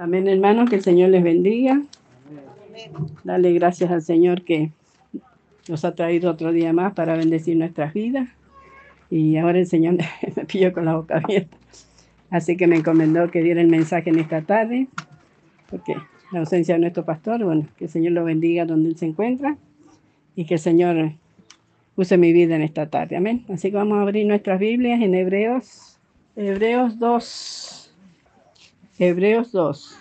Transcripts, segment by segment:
Amén, hermanos, que el Señor les bendiga. Dale gracias al Señor que nos ha traído otro día más para bendecir nuestras vidas. Y ahora el Señor me pilló con la boca abierta. Así que me encomendó que diera el mensaje en esta tarde, porque la ausencia de nuestro pastor, bueno, que el Señor lo bendiga donde él se encuentra y que el Señor use mi vida en esta tarde. Amén. Así que vamos a abrir nuestras Biblias en Hebreos, Hebreos 2. Hebreos 2.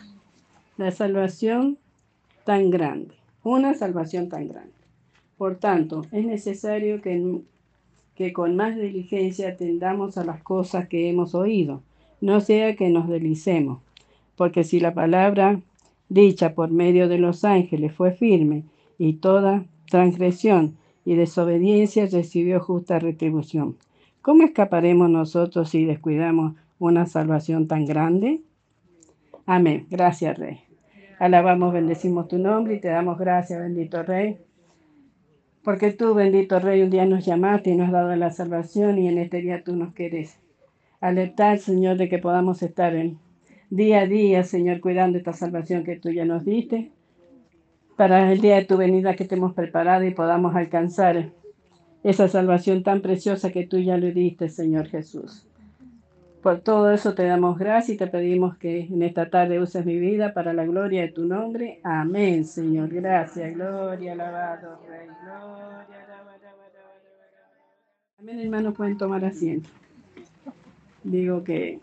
La salvación tan grande. Una salvación tan grande. Por tanto, es necesario que, que con más diligencia atendamos a las cosas que hemos oído, no sea que nos delicemos, porque si la palabra dicha por medio de los ángeles fue firme y toda transgresión y desobediencia recibió justa retribución, ¿cómo escaparemos nosotros si descuidamos una salvación tan grande? Amén. Gracias, Rey. Alabamos, bendecimos tu nombre y te damos gracias, bendito Rey. Porque tú, bendito Rey, un día nos llamaste y nos has dado la salvación y en este día tú nos quieres alertar, Señor, de que podamos estar en día a día, Señor, cuidando esta salvación que tú ya nos diste, para el día de tu venida que te hemos preparado y podamos alcanzar esa salvación tan preciosa que tú ya le diste, Señor Jesús. Por todo eso te damos gracias y te pedimos que en esta tarde uses mi vida para la gloria de tu nombre. Amén, Señor. Gracias, gloria, alabado, Rey. Gloria, Amén, hermanos, pueden tomar asiento. Digo que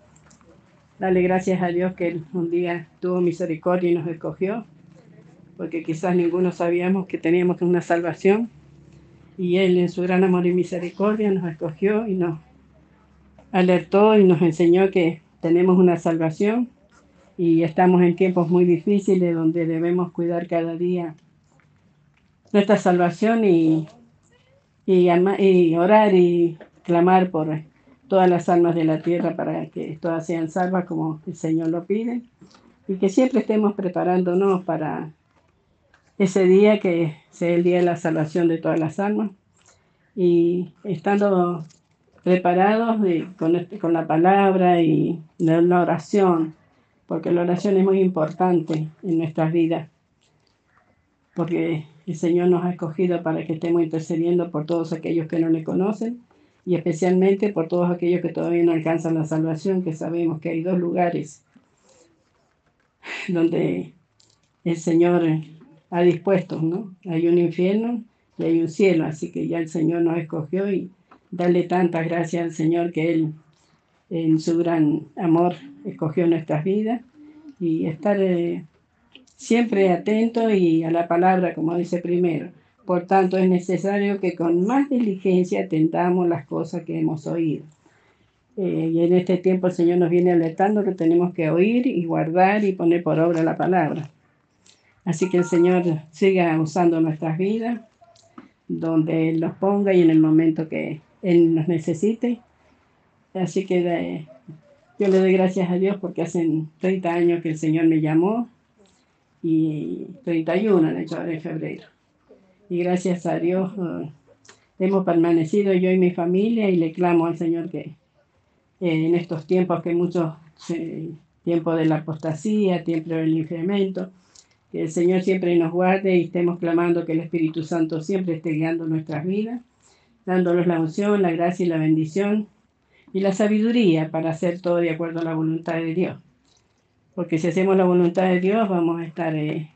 dale gracias a Dios que un día tuvo misericordia y nos escogió, porque quizás ninguno sabíamos que teníamos una salvación. Y Él en su gran amor y misericordia nos escogió y nos alertó y nos enseñó que tenemos una salvación y estamos en tiempos muy difíciles donde debemos cuidar cada día nuestra salvación y, y, orar y clamar por todas las almas de la tierra para que todas sean salvas como el Señor lo pide y que siempre estemos preparándonos para ese día que sea el día de la salvación de todas las almas. Y estando preparados con, con la palabra y la, oración, porque la oración es muy importante en nuestras vidas, porque el Señor nos ha escogido para que estemos intercediendo por todos aquellos que no le conocen y especialmente por todos aquellos que todavía no alcanzan la salvación, que sabemos que hay dos lugares donde el Señor ha dispuesto, ¿no? Hay un infierno y hay un cielo, así que ya el Señor nos escogió y darle tantas gracias al Señor que Él, en su gran amor, escogió nuestras vidas y estar eh, siempre atento y a la palabra, como dice primero. Por tanto, es necesario que con más diligencia atentamos las cosas que hemos oído. Eh, y en este tiempo el Señor nos viene alertando que tenemos que oír y guardar y poner por obra la palabra. Así que el Señor siga usando nuestras vidas donde Él los ponga y en el momento que él nos necesite. Así que yo le doy gracias a Dios porque hace 30 años que el Señor me llamó y 31 de hecho de febrero. Y gracias a Dios eh, hemos permanecido yo y mi familia y le clamo al Señor que eh, en estos tiempos que muchos eh, tiempo de la apostasía, tiempo del incremento, que el Señor siempre nos guarde y estemos clamando que el Espíritu Santo siempre esté guiando nuestras vidas dándonos la unción, la gracia y la bendición y la sabiduría para hacer todo de acuerdo a la voluntad de Dios. Porque si hacemos la voluntad de Dios vamos a estar eh,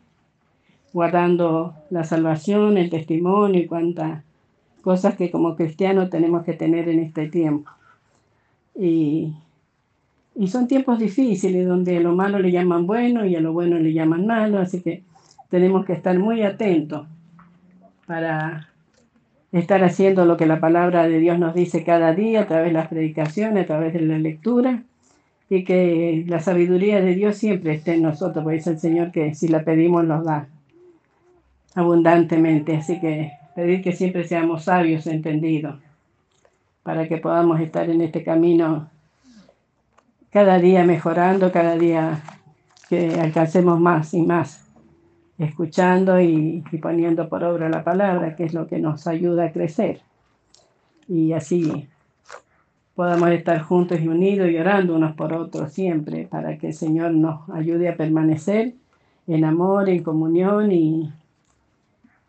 guardando la salvación, el testimonio y cuantas cosas que como cristianos tenemos que tener en este tiempo. Y, y son tiempos difíciles donde a lo malo le llaman bueno y a lo bueno le llaman malo, así que tenemos que estar muy atentos para estar haciendo lo que la palabra de Dios nos dice cada día a través de las predicaciones, a través de la lectura, y que la sabiduría de Dios siempre esté en nosotros, porque dice el Señor que si la pedimos nos da abundantemente. Así que pedir que siempre seamos sabios, entendidos, para que podamos estar en este camino cada día mejorando, cada día que alcancemos más y más escuchando y, poniendo por obra la palabra, que es lo que nos ayuda a crecer. Y así podamos estar juntos y unidos y orando unos por otros siempre para que el Señor nos ayude a permanecer en amor, en comunión y,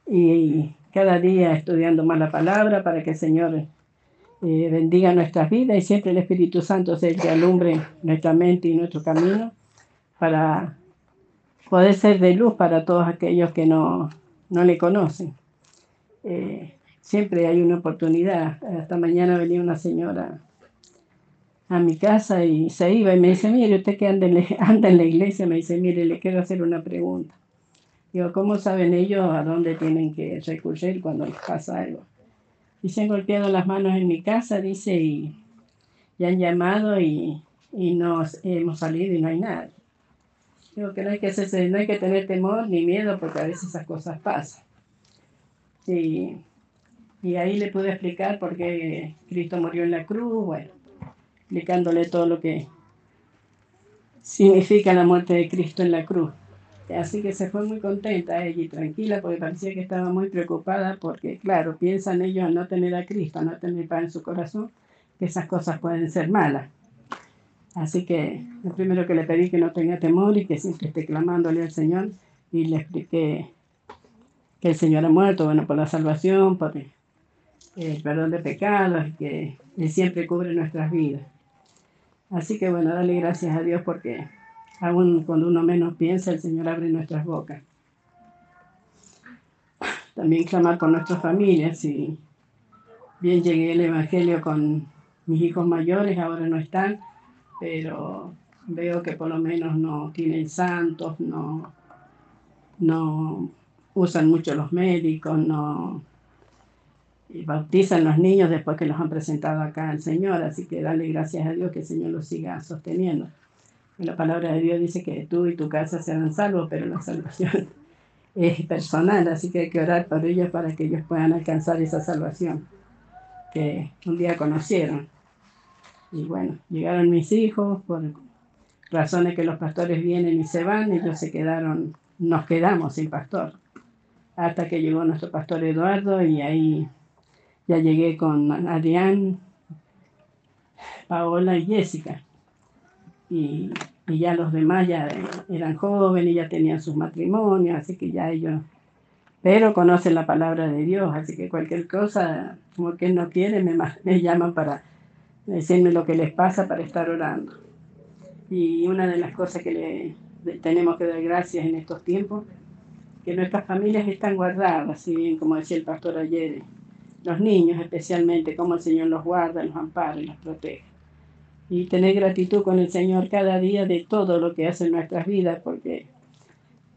y cada día estudiando más la palabra para que el Señor eh, bendiga nuestras vidas y siempre el Espíritu Santo sea el que alumbre nuestra mente y nuestro camino para poder ser de luz para todos aquellos que no, no le conocen. Eh, siempre hay una oportunidad. Hasta mañana venía una señora a mi casa y se iba y me dice, mire, usted que anda en, anda en la iglesia, me dice, mire, le quiero hacer una pregunta. Digo, ¿cómo saben ellos a dónde tienen que recurrir cuando les pasa algo? Y se han golpeado las manos en mi casa, dice, y, han llamado y, y nos hemos salido y no hay nada. Digo que no hay que, hacerse, no hay que tener temor ni miedo porque a veces esas cosas pasan. Y, y ahí le pude explicar por qué Cristo murió en la cruz, bueno, explicándole todo lo que significa la muerte de Cristo en la cruz. Así que se fue muy contenta ella y tranquila porque parecía que estaba muy preocupada porque, claro, piensan ellos no tener a Cristo, no tener paz en su corazón, que esas cosas pueden ser malas. Así que lo primero que le pedí que no tenga temor y que siempre esté clamándole al Señor y le expliqué que el Señor ha muerto, bueno, por la salvación, por el perdón de pecados, y que Él siempre cubre nuestras vidas. Así que bueno, dale gracias a Dios porque Aún cuando uno menos piensa, el Señor abre nuestras bocas. También clamar por nuestras familias. Si bien llegué el Evangelio con mis hijos mayores, ahora no están, pero veo que por lo menos no tienen santos, no, no usan mucho los médicos, no bautizan los niños después que los han presentado acá al Señor, así que dale gracias a Dios que el Señor los siga sosteniendo. La palabra de Dios dice que tú y tu casa serán salvos, pero la salvación es personal, así que hay que orar por ellos para que ellos puedan alcanzar esa salvación que un día conocieron. Y bueno, llegaron mis hijos por razones que los pastores vienen y se van, ellos se quedaron, nos quedamos sin pastor, hasta que llegó nuestro pastor Eduardo y ahí ya llegué con Adrián, Paola y Jessica. Y, ya los demás ya eran jóvenes, ya tenían sus matrimonios, así que ya ellos, pero conocen la palabra de Dios, así que cualquier cosa, como que no quiere, me, me llaman para decirme lo que les pasa para estar orando. Y una de las cosas que le tenemos que dar gracias en estos tiempos, que nuestras familias están guardadas, si bien como decía el pastor ayer, los niños especialmente, como el Señor los guarda, los ampara y los protege y tener gratitud con el Señor cada día de todo lo que hace en nuestras vidas, porque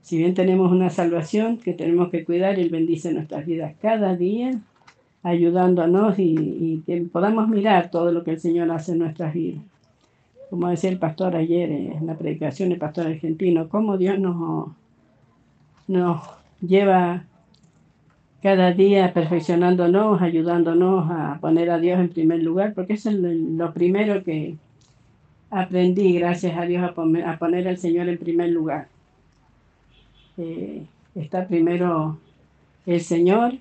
si bien tenemos una salvación que tenemos que cuidar, Él bendice nuestras vidas cada día, ayudándonos y, y, que podamos mirar todo lo que el Señor hace en nuestras vidas. Como decía el pastor ayer en la predicación, el pastor argentino, cómo Dios nos, nos lleva cada día perfeccionándonos, ayudándonos a poner a Dios en primer lugar, porque eso es lo primero que aprendí, gracias a Dios, a poner, al Señor en primer lugar. Eh, está primero el Señor,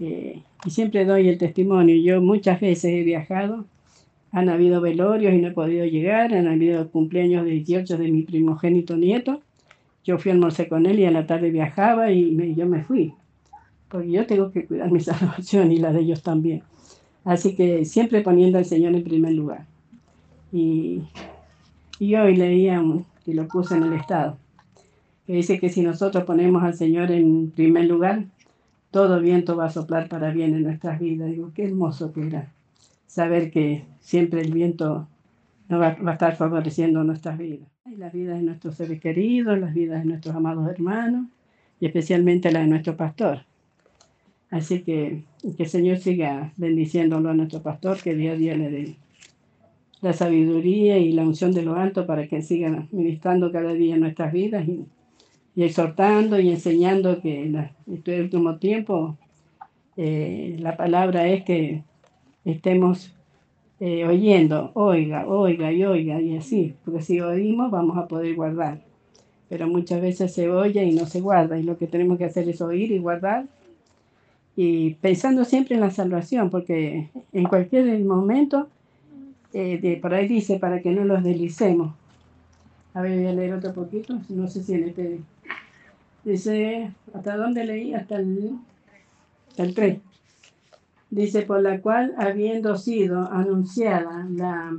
eh, y siempre doy el testimonio. Yo muchas veces he viajado, han habido velorios y no he podido llegar, han habido cumpleaños de 18 de mi primogénito nieto. Yo fui a almorzar con él y a la tarde viajaba y yo me fui porque yo tengo que cuidar mi salvación y la de ellos también. Así que siempre poniendo al Señor en primer lugar. Y, y hoy leía, y lo puse en el estado, que dice que si nosotros ponemos al Señor en primer lugar, todo viento va a soplar para bien en nuestras vidas. Digo, qué hermoso que era saber que siempre el viento nos va, a estar favoreciendo nuestras vidas. Y las vidas de nuestros seres queridos, las vidas de nuestros amados hermanos y especialmente la de nuestro pastor. Así que que el Señor siga bendiciéndolo a nuestro pastor, que día a día le dé la sabiduría y la unción de lo alto para que siga ministrando cada día en nuestras vidas exhortando y enseñando que en este último tiempo eh, la palabra es que estemos eh, oyendo, oiga, oiga y oiga y así, porque si oímos vamos a poder guardar. Pero muchas veces se oye y no se guarda y lo que tenemos que hacer es oír y guardar y pensando siempre en la salvación, porque en cualquier momento, eh, de, por ahí dice, para que no los deslicemos. A ver, voy a leer otro poquito, no sé si en este... Dice, ¿hasta dónde leí? Hasta el, hasta el 3. Dice, por la cual, habiendo sido anunciada la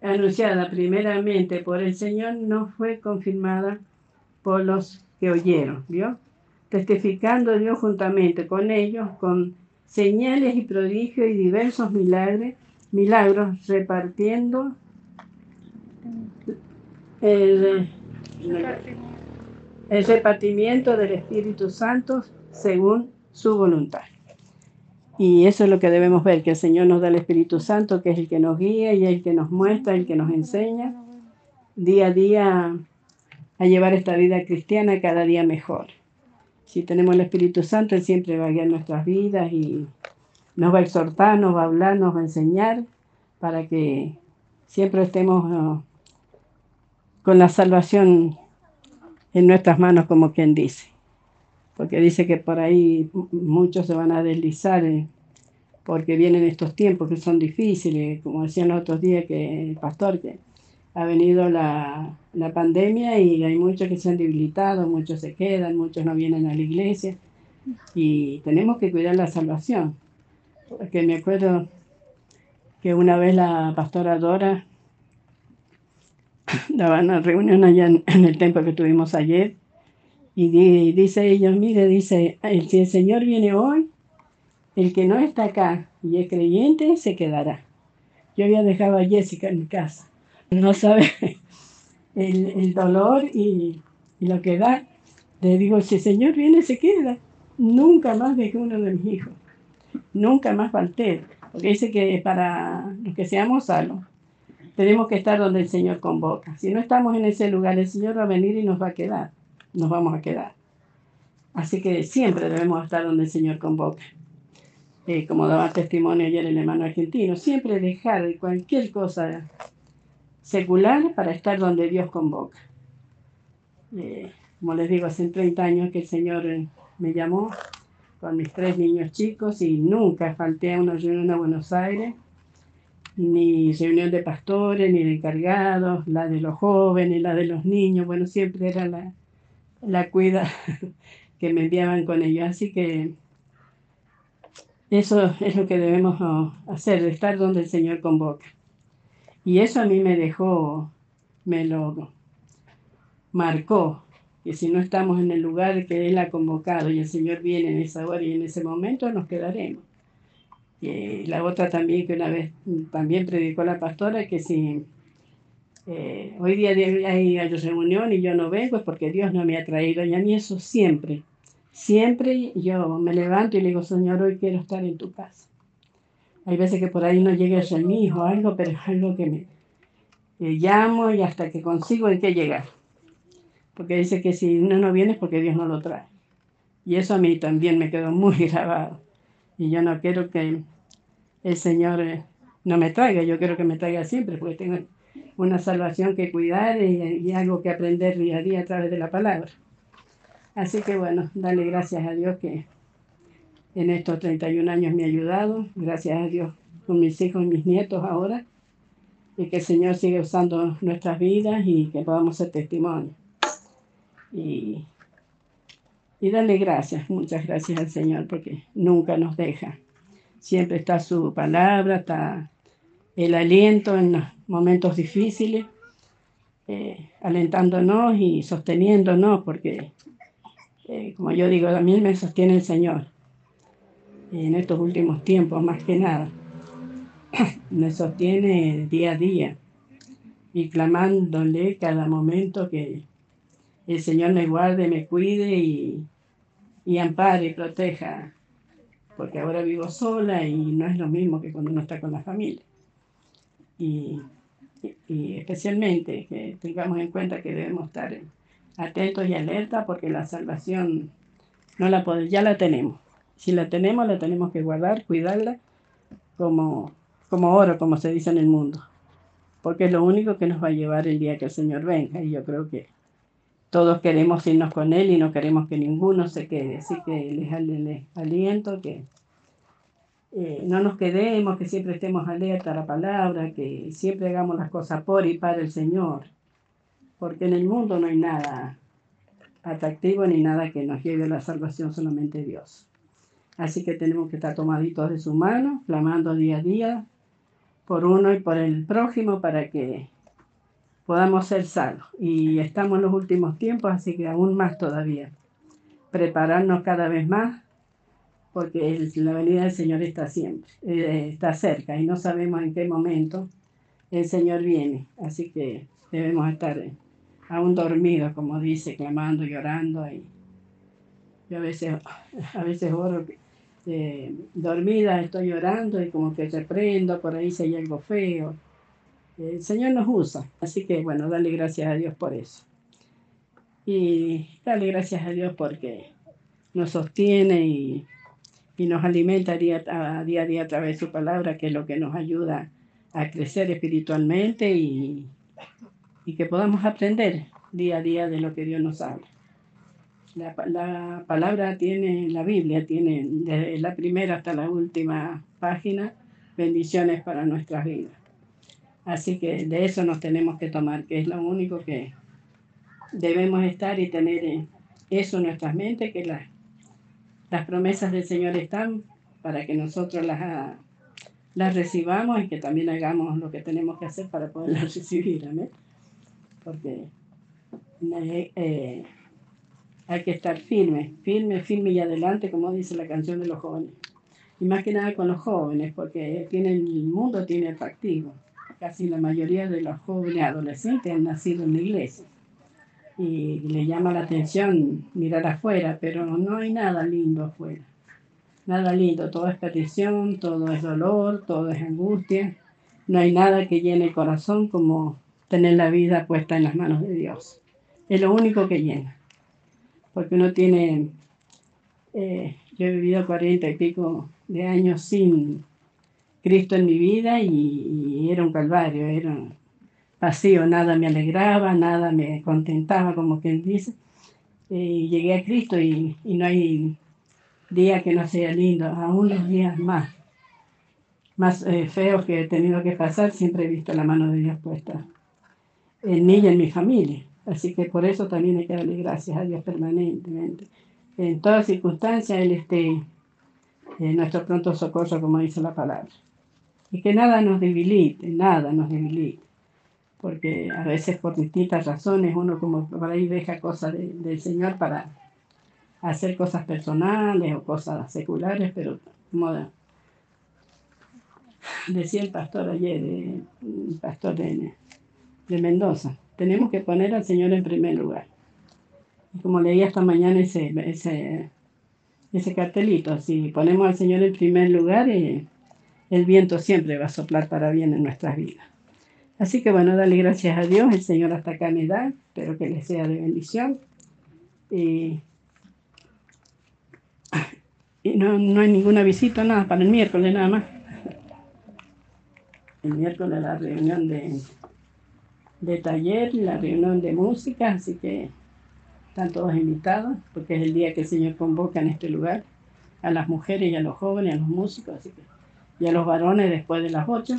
anunciada primeramente por el Señor, no fue confirmada por los que oyeron, ¿vio? Testificando Dios juntamente con ellos, con señales y prodigios y diversos milagros, milagros repartiendo el, el repartimiento del Espíritu Santo según su voluntad. Y eso es lo que debemos ver, que el Señor nos da el Espíritu Santo, que es el que nos guía y el que nos muestra, el que nos enseña día a día a llevar esta vida cristiana cada día mejor. Si tenemos el Espíritu Santo, Él siempre va a guiar nuestras vidas y nos va a exhortar, nos va a hablar, nos va a enseñar para que siempre estemos con la salvación en nuestras manos, como quien dice porque dice que por ahí muchos se van a deslizar eh, porque vienen estos tiempos que son difíciles, como decían los otros días que el pastor que ha venido la, la pandemia y hay muchos que se han debilitado, muchos se quedan, muchos no vienen a la iglesia y tenemos que cuidar la salvación. Porque me acuerdo que una vez la pastora Dora daba una reunión allá en, el templo que tuvimos ayer y dice ella, mire, dice, si el Señor viene hoy, el que no está acá y es creyente se quedará. Yo había dejado a Jessica en mi casa. No sabe el, dolor y, lo que da. Le digo, si el Señor viene, se queda. Nunca más dejé uno de mis hijos. Nunca más falté. Porque dice que para los que seamos salvos, tenemos que estar donde el Señor convoca. Si no estamos en ese lugar, el Señor va a venir y nos va a quedar nos vamos a quedar. Así que siempre debemos estar donde el Señor convoca. Eh, como daba testimonio ayer el hermano argentino, siempre dejar cualquier cosa secular para estar donde Dios convoca. Eh, como les digo, hace 30 años que el Señor eh, me llamó con mis tres niños chicos y nunca falté a una reunión a Buenos Aires, ni reunión de pastores, ni de encargados, la de los jóvenes, la de los niños, bueno, siempre era la, la cuida que me enviaban con ellos. Así que eso es lo que debemos oh, hacer, estar donde el Señor convoca. Y eso a mí me dejó, me lo marcó, que si no estamos en el lugar que Él ha convocado y el Señor viene en esa hora y en ese momento, nos quedaremos. Y la otra también que una vez también predicó la pastora, que si eh, hoy día hay, reunión y yo no vengo es porque Dios no me ha traído. Y a mí eso siempre, siempre yo me levanto y le digo, Señor, hoy quiero estar en tu casa. Hay veces que por ahí no llega a mí o algo, pero es algo que me llamo y hasta que consigo hay que llegar. Porque dice que si uno no viene es porque Dios no lo trae. Y eso a mí también me quedó muy grabado. Y yo no quiero que el Señor eh, no me traiga, yo quiero que me traiga siempre, porque tengo una salvación que cuidar y, algo que aprender día a día a través de la palabra. Así que bueno, dale gracias a Dios que en estos 31 años me ha ayudado, gracias a Dios con mis hijos y mis nietos ahora, y que el Señor siga usando nuestras vidas y que podamos ser testimonio. Y, y darle gracias, muchas gracias al Señor, porque nunca nos deja. Siempre está su palabra, está el aliento en los momentos difíciles, eh, alentándonos y sosteniéndonos, porque, eh, como yo digo, también me sostiene el Señor en estos últimos tiempos, más que nada. me sostiene día a día y clamándole cada momento que el Señor me guarde, me cuide y, y ampare y proteja, porque ahora vivo sola y no es lo mismo que cuando uno está con la familia y, especialmente que tengamos en cuenta que debemos estar atentos y alerta porque la salvación no la podemos, ya la tenemos. Si la tenemos, la tenemos que guardar, cuidarla como, como oro, como se dice en el mundo. Porque es lo único que nos va a llevar el día que el Señor venga. Y yo creo que todos queremos irnos con Él y no queremos que ninguno se quede. Así que les, aliento que eh, no nos quedemos, que siempre estemos alerta a la palabra, que siempre hagamos las cosas por y para el Señor. Porque en el mundo no hay nada atractivo ni nada que nos lleve a la salvación, solamente Dios. Así que tenemos que estar tomaditos de su mano, clamando día a día por uno y por el prójimo para que podamos ser salvos. Y estamos en los últimos tiempos, así que aún más todavía. Prepararnos cada vez más, porque la venida del Señor está siempre, eh, está cerca y no sabemos en qué momento el Señor viene. Así que debemos estar aún dormidos, como dice, clamando, llorando. Y yo a veces, a veces oro eh, dormida, estoy llorando y como que reprendo, por ahí si hay algo feo el Señor nos usa. Así que bueno, dale gracias a Dios por eso. Y dale gracias a Dios porque nos sostiene y, nos alimenta día a, día a día a través de su palabra, que es lo que nos ayuda a crecer espiritualmente y, y que podamos aprender día a día de lo que Dios nos habla. La, la, palabra tiene, la Biblia tiene desde la primera hasta la última página bendiciones para nuestras vidas. Así que de eso nos tenemos que tomar, que es lo único que debemos estar y tener eso en nuestras mentes, que las promesas del Señor están para que nosotros las, las recibamos y que también hagamos lo que tenemos que hacer para poderlas recibir. Amén. Porque eh, eh, hay que estar firme, firme, firme y adelante, como dice la canción de los jóvenes. Y más que nada con los jóvenes, porque tienen, el mundo tiene atractivo casi la mayoría de los jóvenes adolescentes han nacido en la iglesia. Y le llama la atención mirar afuera, pero no hay nada lindo afuera. Nada lindo, todo es perdición, todo es dolor, todo es angustia. No hay nada que llene el corazón como tener la vida puesta en las manos de Dios. Es lo único que llena. Porque uno tiene, eh, yo he vivido cuarenta y pico de años sin Cristo en mi vida y, era un calvario, era un vacío, nada me alegraba, nada me contentaba, como quien dice. Y llegué a Cristo y, no hay día que no sea lindo, aún los días más, más eh, feos que he tenido que pasar, siempre he visto la mano de Dios puesta en mí y en mi familia. Así que por eso también hay que darle gracias a Dios permanentemente. En todas circunstancias Él esté en nuestro pronto socorro, como dice la palabra y que nada nos debilite, nada nos debilite. Porque a veces por distintas razones uno como por ahí deja cosas del Señor para hacer cosas personales o cosas seculares, pero como decía el pastor ayer, el pastor de, de Mendoza, tenemos que poner al Señor en primer lugar. Y como leía esta mañana ese, ese, ese cartelito, si ponemos al Señor en primer lugar, eh, el viento siempre va a soplar para bien en nuestras vidas. Así que bueno, dale gracias a Dios, el Señor hasta acá me da, espero que les sea de bendición. Y, no, no, hay ninguna visita, nada, para el miércoles nada más. El miércoles la reunión de, de taller, la reunión de música, así que están todos invitados, porque es el día que el Señor convoca en este lugar a las mujeres y a los jóvenes, a los músicos, así que y a los varones después de las 8.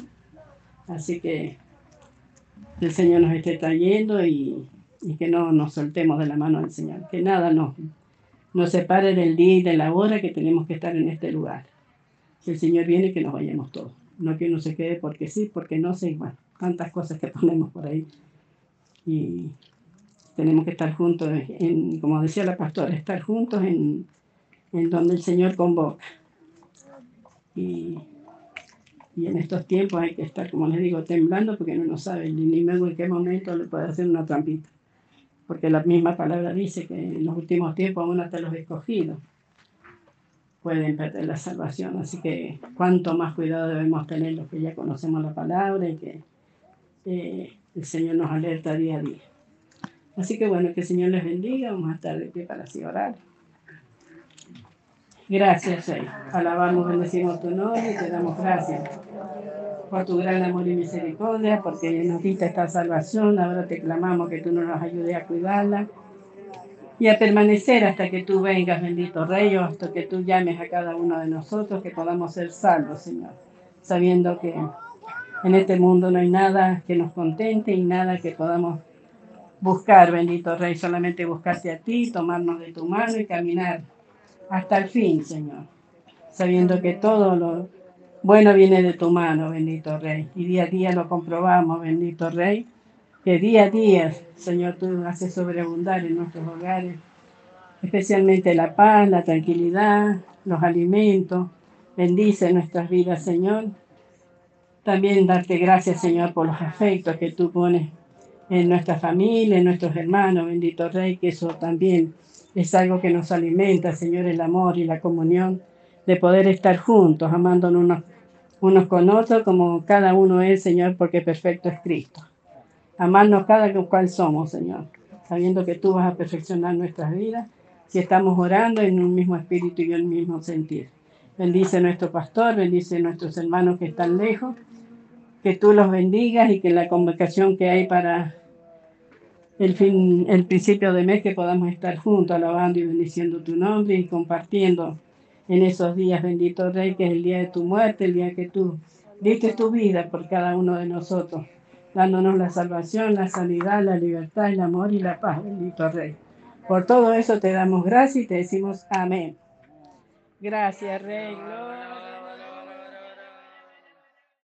Así que el Señor nos esté trayendo y, que no nos soltemos de la mano del Señor, que nada nos, nos separe del día y de la hora que tenemos que estar en este lugar. Si el Señor viene, que nos vayamos todos. No que uno se quede porque sí, porque no sé, bueno, tantas cosas que ponemos por ahí. Y tenemos que estar juntos, en, como decía la pastora, estar juntos en, en donde el Señor convoca. Y y en estos tiempos hay que estar, como les digo, temblando porque uno no sabe el enemigo en qué momento le puede hacer una trampita. Porque la misma palabra dice que en los últimos tiempos aún hasta los escogidos pueden perder la salvación. Así que cuánto más cuidado debemos tener los que ya conocemos la palabra y que eh, el Señor nos alerta día a día. Así que bueno, que el Señor les bendiga. Vamos a estar de pie para así orar. Gracias, Señor. Alabamos, bendecimos tu nombre y te damos gracias por tu gran amor y misericordia, porque nos diste esta salvación. Ahora te clamamos que tú nos ayudes a cuidarla y a permanecer hasta que tú vengas, bendito Rey, o hasta que tú llames a cada uno de nosotros, que podamos ser salvos, Señor, sabiendo que en este mundo no hay nada que nos contente y nada que podamos buscar, bendito Rey, solamente buscarte a ti, tomarnos de tu mano y caminar hasta el fin, Señor, sabiendo que todo lo bueno viene de tu mano, bendito Rey, y día a día lo comprobamos, bendito Rey, que día a día, Señor, tú haces sobreabundar en nuestros hogares, especialmente la paz, la tranquilidad, los alimentos. Bendice nuestras vidas, Señor. También darte gracias, Señor, por los afectos que tú pones en nuestra familia, en nuestros hermanos, bendito Rey, que eso también es algo que nos alimenta, Señor, el amor y la comunión de poder estar juntos, amándonos unos, unos con otros como cada uno es, Señor, porque perfecto es Cristo amarnos cada cual somos, Señor, sabiendo que tú vas a perfeccionar nuestras vidas si estamos orando en un mismo espíritu y en un mismo sentir. Bendice nuestro pastor, bendice nuestros hermanos que están lejos, que tú los bendigas y que la convocación que hay para el fin, el principio de mes que podamos estar juntos alabando y bendiciendo tu nombre y compartiendo en esos días, bendito Rey, que es el día de tu muerte, el día que tú diste tu vida por cada uno de nosotros dándonos la salvación, la sanidad, la libertad, el amor y la paz, bendito Rey. Por todo eso te damos gracias y te decimos amén. Gracias, Rey.